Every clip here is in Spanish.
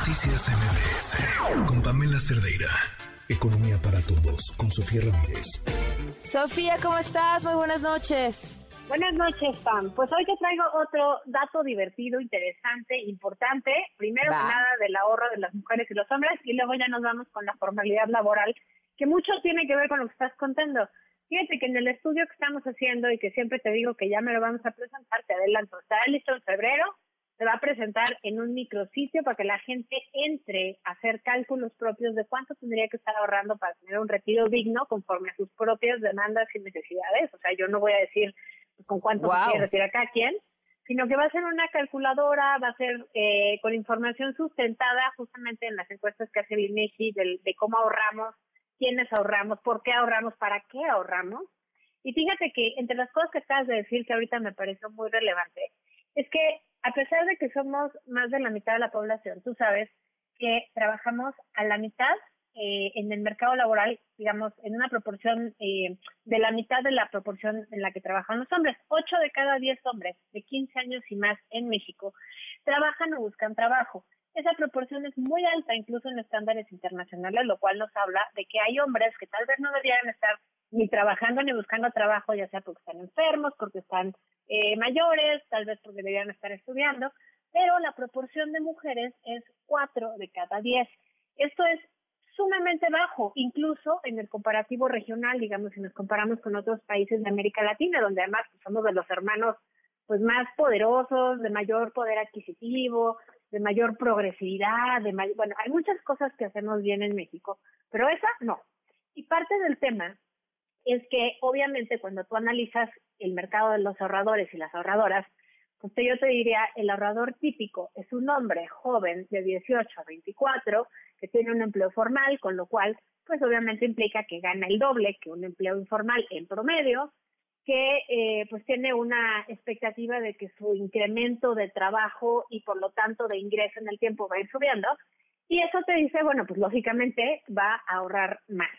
Noticias MBS con Pamela Cerdeira. Economía para todos con Sofía Ramírez. Sofía, ¿cómo estás? Muy buenas noches. Buenas noches, Pam. Pues hoy te traigo otro dato divertido, interesante, importante. Primero que nada del ahorro de las mujeres y los hombres y luego ya nos vamos con la formalidad laboral, que mucho tiene que ver con lo que estás contando. Fíjate que en el estudio que estamos haciendo y que siempre te digo que ya me lo vamos a presentar, te adelanto, estará listo en febrero, se va a presentar en un micrositio para que la gente entre a hacer cálculos propios de cuánto tendría que estar ahorrando para tener un retiro digno conforme a sus propias demandas y necesidades. O sea, yo no voy a decir con cuánto se quiere retirar cada quien, sino que va a ser una calculadora, va a ser eh, con información sustentada justamente en las encuestas que hace de, de cómo ahorramos, quiénes ahorramos, por qué ahorramos, para qué ahorramos. Y fíjate que entre las cosas que acabas de decir que ahorita me pareció muy relevante, es que a pesar de que somos más de la mitad de la población, tú sabes que trabajamos a la mitad eh, en el mercado laboral, digamos, en una proporción eh, de la mitad de la proporción en la que trabajan los hombres. Ocho de cada diez hombres de 15 años y más en México trabajan o buscan trabajo. Esa proporción es muy alta, incluso en estándares internacionales, lo cual nos habla de que hay hombres que tal vez no deberían estar ni trabajando ni buscando trabajo, ya sea porque están enfermos, porque están eh, mayores, tal vez porque deberían estar estudiando, pero la proporción de mujeres es cuatro de cada diez. Esto es sumamente bajo, incluso en el comparativo regional, digamos, si nos comparamos con otros países de América Latina, donde además pues, somos de los hermanos pues más poderosos, de mayor poder adquisitivo, de mayor progresividad, de bueno, hay muchas cosas que hacemos bien en México, pero esa no. Y parte del tema es que obviamente cuando tú analizas el mercado de los ahorradores y las ahorradoras, pues yo te diría, el ahorrador típico es un hombre joven de 18 a 24 que tiene un empleo formal, con lo cual, pues obviamente implica que gana el doble que un empleo informal en promedio, que eh, pues tiene una expectativa de que su incremento de trabajo y por lo tanto de ingreso en el tiempo va a ir subiendo. Y eso te dice, bueno, pues lógicamente va a ahorrar más.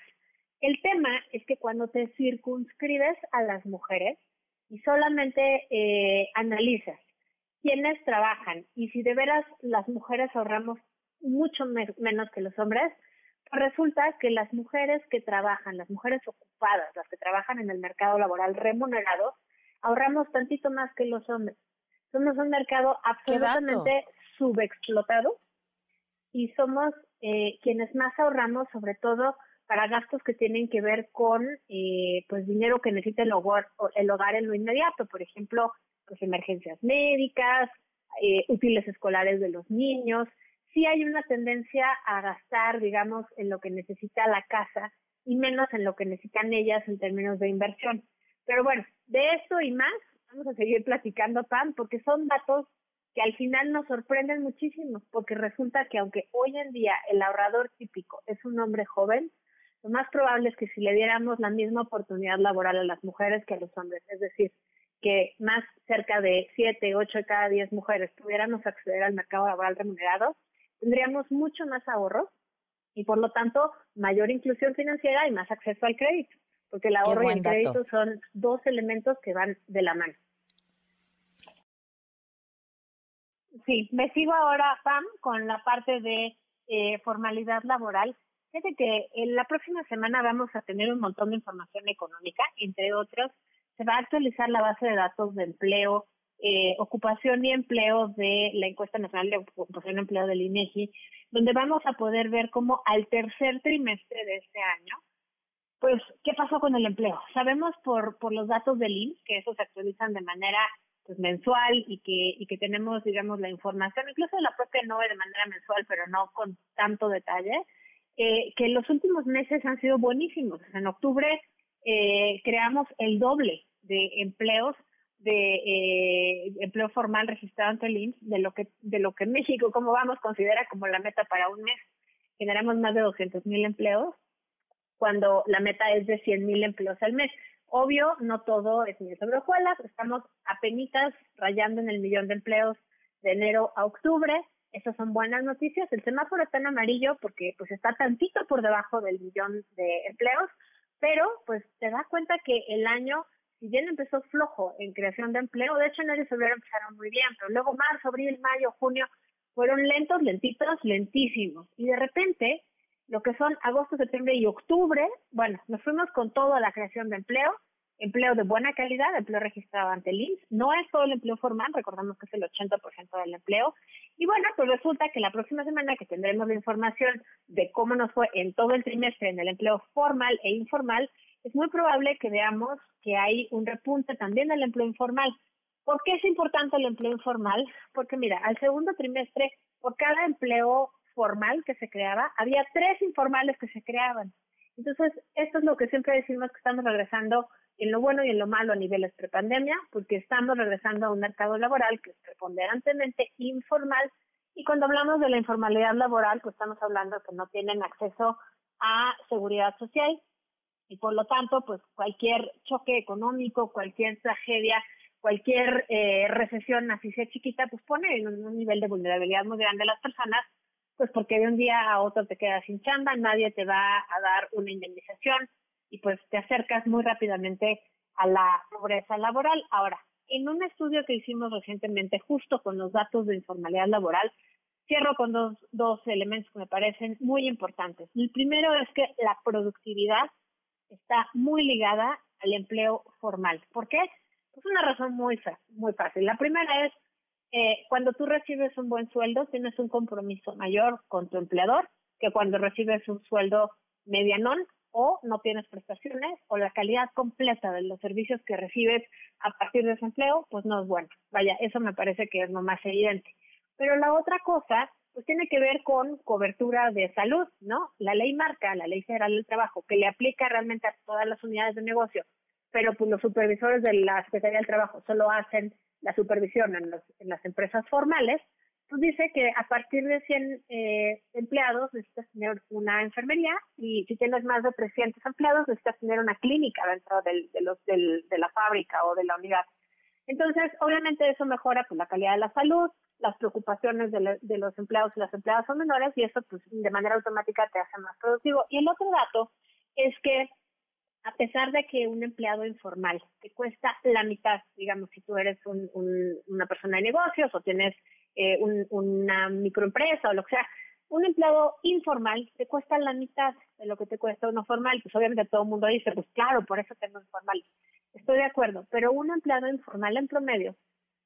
El tema es que cuando te circunscribes a las mujeres y solamente eh, analizas quiénes trabajan y si de veras las mujeres ahorramos mucho menos que los hombres, resulta que las mujeres que trabajan, las mujeres ocupadas, las que trabajan en el mercado laboral remunerado, ahorramos tantito más que los hombres. Somos un mercado absolutamente subexplotado y somos eh, quienes más ahorramos, sobre todo para gastos que tienen que ver con eh, pues dinero que necesita el hogar, el hogar en lo inmediato, por ejemplo, pues emergencias médicas, eh, útiles escolares de los niños, sí hay una tendencia a gastar, digamos, en lo que necesita la casa y menos en lo que necesitan ellas en términos de inversión. Pero bueno, de esto y más vamos a seguir platicando, Pam, porque son datos que al final nos sorprenden muchísimo, porque resulta que aunque hoy en día el ahorrador típico es un hombre joven, lo más probable es que si le diéramos la misma oportunidad laboral a las mujeres que a los hombres, es decir, que más cerca de 7, 8 de cada 10 mujeres pudiéramos acceder al mercado laboral remunerado, tendríamos mucho más ahorro y por lo tanto mayor inclusión financiera y más acceso al crédito, porque el ahorro y el crédito son dos elementos que van de la mano. Sí, me sigo ahora, Pam, con la parte de eh, formalidad laboral. Fíjate que en la próxima semana vamos a tener un montón de información económica, entre otros, se va a actualizar la base de datos de empleo eh, ocupación y empleo de la encuesta nacional de ocupación y empleo del INEGI, donde vamos a poder ver cómo al tercer trimestre de este año, pues, ¿qué pasó con el empleo? Sabemos por, por los datos del INS, que esos se actualizan de manera pues, mensual y que, y que tenemos, digamos, la información, incluso de la propia NOVE de manera mensual, pero no con tanto detalle, eh, que los últimos meses han sido buenísimos. En octubre eh, creamos el doble de empleos de eh, empleo formal registrado ante el IMSS de lo que de lo que México como vamos considera como la meta para un mes. Generamos más de 200 mil empleos cuando la meta es de 100 mil empleos al mes. Obvio no todo es ni sobre hojuelas estamos apenas rayando en el millón de empleos de enero a octubre. Esas son buenas noticias. El semáforo está en amarillo porque pues está tantito por debajo del millón de empleos pero pues te das cuenta que el año si bien empezó flojo en creación de empleo, de hecho enero y febrero empezaron muy bien, pero luego marzo, abril, mayo, junio, fueron lentos, lentitos, lentísimos. Y de repente, lo que son agosto, septiembre y octubre, bueno, nos fuimos con toda la creación de empleo, empleo de buena calidad, empleo registrado ante el INS. No es todo el empleo formal, recordamos que es el 80% del empleo. Y bueno, pues resulta que la próxima semana que tendremos la información de cómo nos fue en todo el trimestre en el empleo formal e informal, es muy probable que veamos que hay un repunte también del empleo informal. ¿Por qué es importante el empleo informal? Porque mira, al segundo trimestre, por cada empleo formal que se creaba, había tres informales que se creaban. Entonces, esto es lo que siempre decimos que estamos regresando en lo bueno y en lo malo a niveles prepandemia, porque estamos regresando a un mercado laboral que es preponderantemente informal. Y cuando hablamos de la informalidad laboral, pues estamos hablando que no tienen acceso a seguridad social y por lo tanto, pues cualquier choque económico, cualquier tragedia cualquier eh, recesión, así sea chiquita, pues pone en un, nivel de vulnerabilidad muy grande a las personas, pues porque de un día a otro te quedas sin chamba, nadie te va a dar una indemnización y pues te acercas muy rápidamente a la pobreza laboral. Ahora, en un estudio que hicimos recientemente justo con los datos de informalidad laboral, cierro con dos, dos elementos que me parecen muy importantes. El primero es que la productividad está muy ligada al empleo formal. ¿Por qué? Es una razón muy, muy fácil. La primera es, eh, cuando tú recibes un buen sueldo, tienes un compromiso mayor con tu empleador que cuando recibes un sueldo medianón o no tienes prestaciones o la calidad completa de los servicios que recibes a partir de ese empleo, pues no es bueno. Vaya, eso me parece que es lo más evidente. Pero la otra cosa, pues tiene que ver con cobertura de salud, ¿no? La ley marca, la ley federal del trabajo, que le aplica realmente a todas las unidades de negocio, pero pues los supervisores de la Secretaría del Trabajo solo hacen la supervisión en, las empresas formales, pues dice que a partir de 100 eh, empleados necesitas tener una enfermería y si tienes más de 300 empleados necesitas tener una clínica dentro del, de, los, del, de la fábrica o de la unidad. Entonces, obviamente eso mejora pues, la calidad de la salud, las preocupaciones de, de los empleados y las empleadas son menores y eso pues de manera automática te hace más productivo. Y el otro dato es que a pesar de que un empleado informal te cuesta la mitad, digamos, si tú eres un, una persona de negocios o tienes eh, una microempresa o lo que sea, un empleado informal te cuesta la mitad de lo que te cuesta uno formal. Pues obviamente todo el mundo dice, pues claro, por eso tengo informal. Estoy de acuerdo, pero un empleado informal en promedio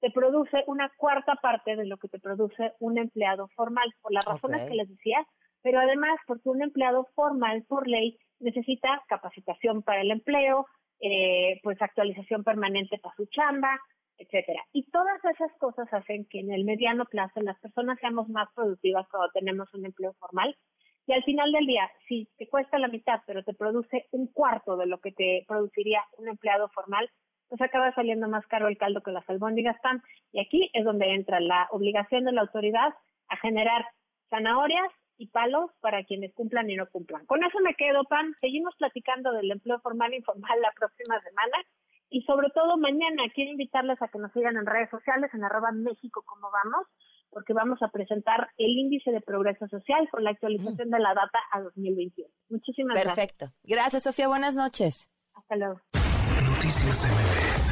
te produce una cuarta parte de lo que te produce un empleado formal, por las razones que les decía, pero además porque un empleado formal por ley necesita capacitación para el empleo, eh, pues actualización permanente para su chamba, etcétera. Y todas esas cosas hacen que en el mediano plazo las personas seamos más productivas cuando tenemos un empleo formal. Y al final del día, si te cuesta la mitad, pero te produce un cuarto de lo que te produciría un empleado formal, pues acaba saliendo más caro el caldo que las albóndigas están. Y aquí es donde entra la obligación de la autoridad a generar zanahorias y palos para quienes cumplan y no cumplan. Con eso me quedo, Pan. Seguimos platicando del empleo formal e informal la próxima semana. Y sobre todo mañana quiero invitarles a que nos sigan en redes sociales, en arroba México como vamos, porque vamos a presentar el índice de progreso social con la actualización de la data a 2021. Muchísimas gracias. Perfecto. Gracias, Sofía. Buenas noches. Hasta luego. Noticias MBS